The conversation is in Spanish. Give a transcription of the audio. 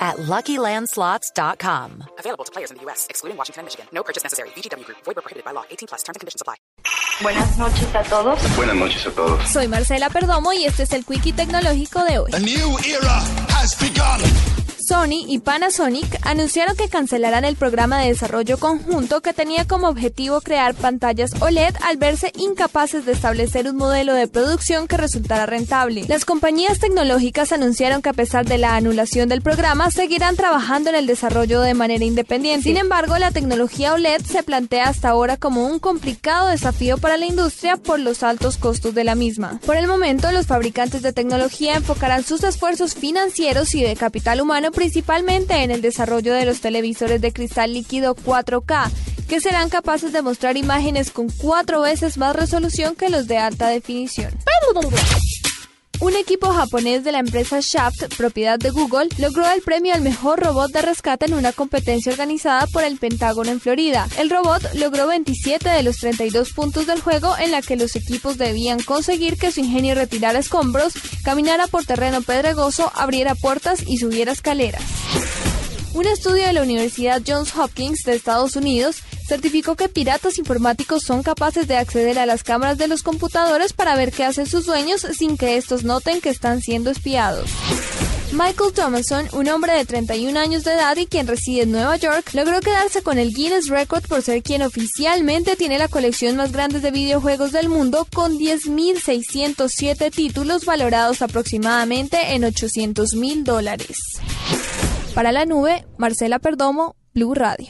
at LuckyLandSlots.com. Available to players in the U.S., excluding Washington and Michigan. No purchase necessary. VGW Group. Void where prohibited by law. 18 plus. Terms and conditions apply. Buenas noches a todos. Buenas noches a todos. Soy Marcela Perdomo y este es el Quickie Tecnológico de hoy. A new era has begun. Sony y Panasonic anunciaron que cancelarán el programa de desarrollo conjunto que tenía como objetivo crear pantallas OLED al verse incapaces de establecer un modelo de producción que resultara rentable. Las compañías tecnológicas anunciaron que a pesar de la anulación del programa seguirán trabajando en el desarrollo de manera independiente. Sin embargo, la tecnología OLED se plantea hasta ahora como un complicado desafío para la industria por los altos costos de la misma. Por el momento, los fabricantes de tecnología enfocarán sus esfuerzos financieros y de capital humano principalmente en el desarrollo de los televisores de cristal líquido 4K, que serán capaces de mostrar imágenes con cuatro veces más resolución que los de alta definición. Un equipo japonés de la empresa Shaft, propiedad de Google, logró el premio al mejor robot de rescate en una competencia organizada por el Pentágono en Florida. El robot logró 27 de los 32 puntos del juego en la que los equipos debían conseguir que su ingenio retirara escombros, caminara por terreno pedregoso, abriera puertas y subiera escaleras. Un estudio de la Universidad Johns Hopkins de Estados Unidos certificó que piratas informáticos son capaces de acceder a las cámaras de los computadores para ver qué hacen sus dueños sin que estos noten que están siendo espiados. Michael Thomason, un hombre de 31 años de edad y quien reside en Nueva York, logró quedarse con el Guinness Record por ser quien oficialmente tiene la colección más grande de videojuegos del mundo con 10.607 títulos valorados aproximadamente en 800 mil dólares. Para la nube, Marcela Perdomo, Blue Radio.